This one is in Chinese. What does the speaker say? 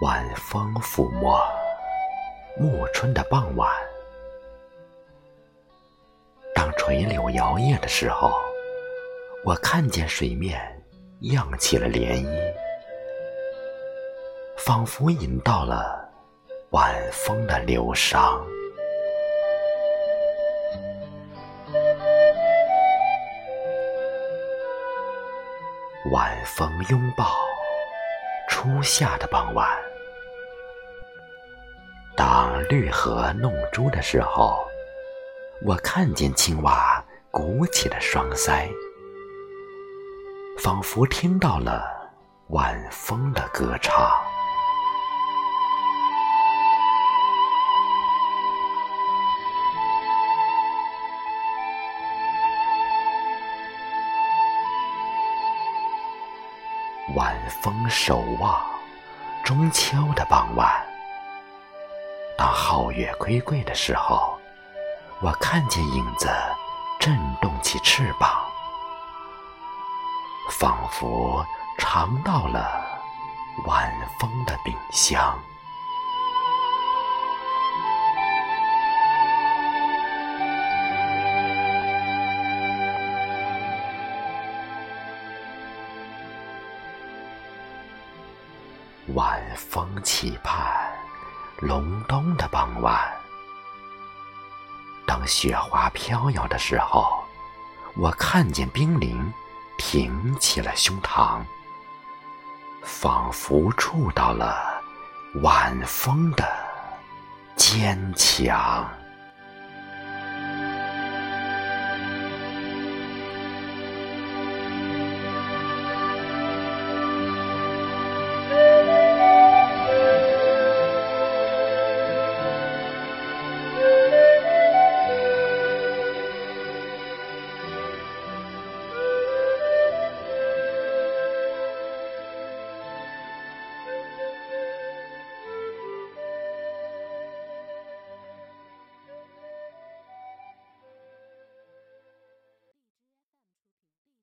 晚风抚摸暮春的傍晚，当垂柳摇曳的时候，我看见水面漾起了涟漪，仿佛引到了晚风的流觞。晚风拥抱初夏的傍晚，当绿荷弄珠的时候，我看见青蛙鼓起了双腮，仿佛听到了晚风的歌唱。晚风守望中秋的傍晚，当皓月归归的时候，我看见影子震动起翅膀，仿佛尝到了晚风的饼香。晚风期盼隆冬的傍晚，当雪花飘摇的时候，我看见冰凌挺起了胸膛，仿佛触到了晚风的坚强。